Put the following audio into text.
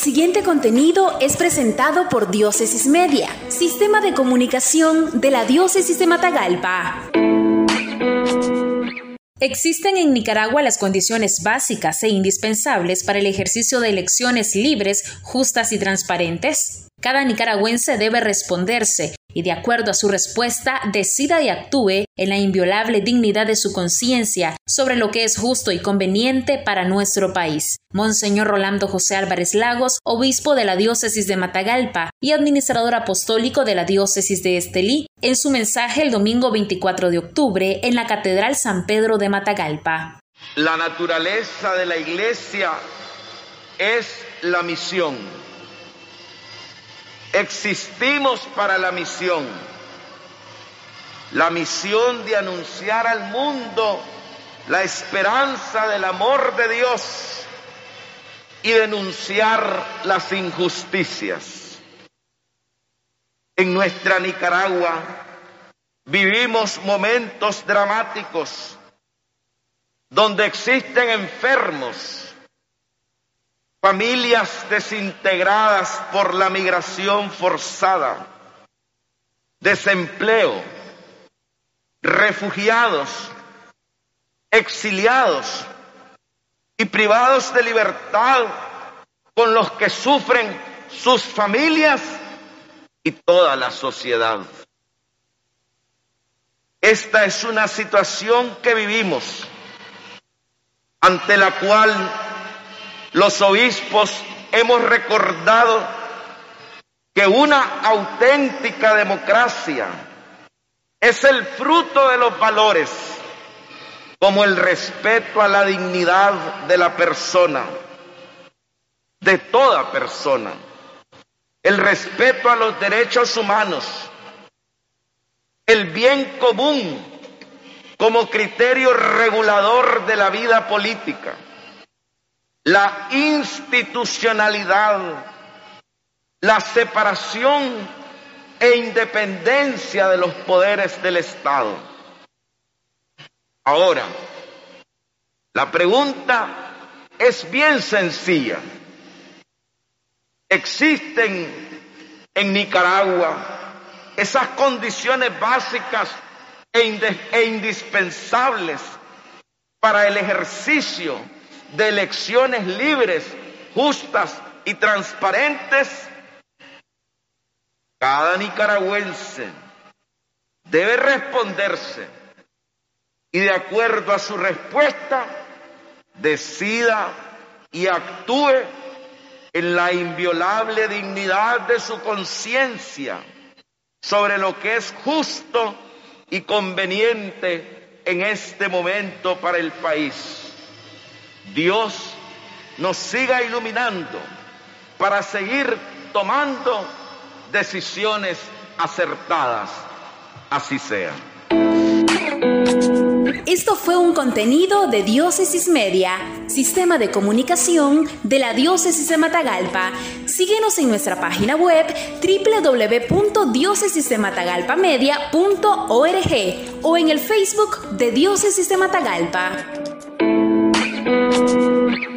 siguiente contenido es presentado por Diócesis Media, sistema de comunicación de la Diócesis de Matagalpa. Existen en Nicaragua las condiciones básicas e indispensables para el ejercicio de elecciones libres, justas y transparentes. Cada nicaragüense debe responderse y de acuerdo a su respuesta decida y actúe en la inviolable dignidad de su conciencia sobre lo que es justo y conveniente para nuestro país. Monseñor Rolando José Álvarez Lagos, obispo de la diócesis de Matagalpa y administrador apostólico de la diócesis de Estelí, en su mensaje el domingo 24 de octubre en la Catedral San Pedro de Matagalpa. La naturaleza de la iglesia es la misión Existimos para la misión, la misión de anunciar al mundo la esperanza del amor de Dios y denunciar las injusticias. En nuestra Nicaragua vivimos momentos dramáticos donde existen enfermos, familias desintegradas por la migración forzada, desempleo, refugiados, exiliados. Y privados de libertad con los que sufren sus familias y toda la sociedad. Esta es una situación que vivimos, ante la cual los obispos hemos recordado que una auténtica democracia es el fruto de los valores como el respeto a la dignidad de la persona, de toda persona, el respeto a los derechos humanos, el bien común como criterio regulador de la vida política la institucionalidad, la separación e independencia de los poderes del Estado. Ahora, la pregunta es bien sencilla. ¿Existen en Nicaragua esas condiciones básicas e, e indispensables para el ejercicio de elecciones libres, justas y transparentes, cada nicaragüense debe responderse y de acuerdo a su respuesta decida y actúe en la inviolable dignidad de su conciencia sobre lo que es justo y conveniente en este momento para el país. Dios nos siga iluminando para seguir tomando decisiones acertadas. Así sea. Esto fue un contenido de Diócesis Media, sistema de comunicación de la Diócesis de Matagalpa. Síguenos en nuestra página web www.diócesisdematagalpamedia.org o en el Facebook de Diócesis de Matagalpa. Música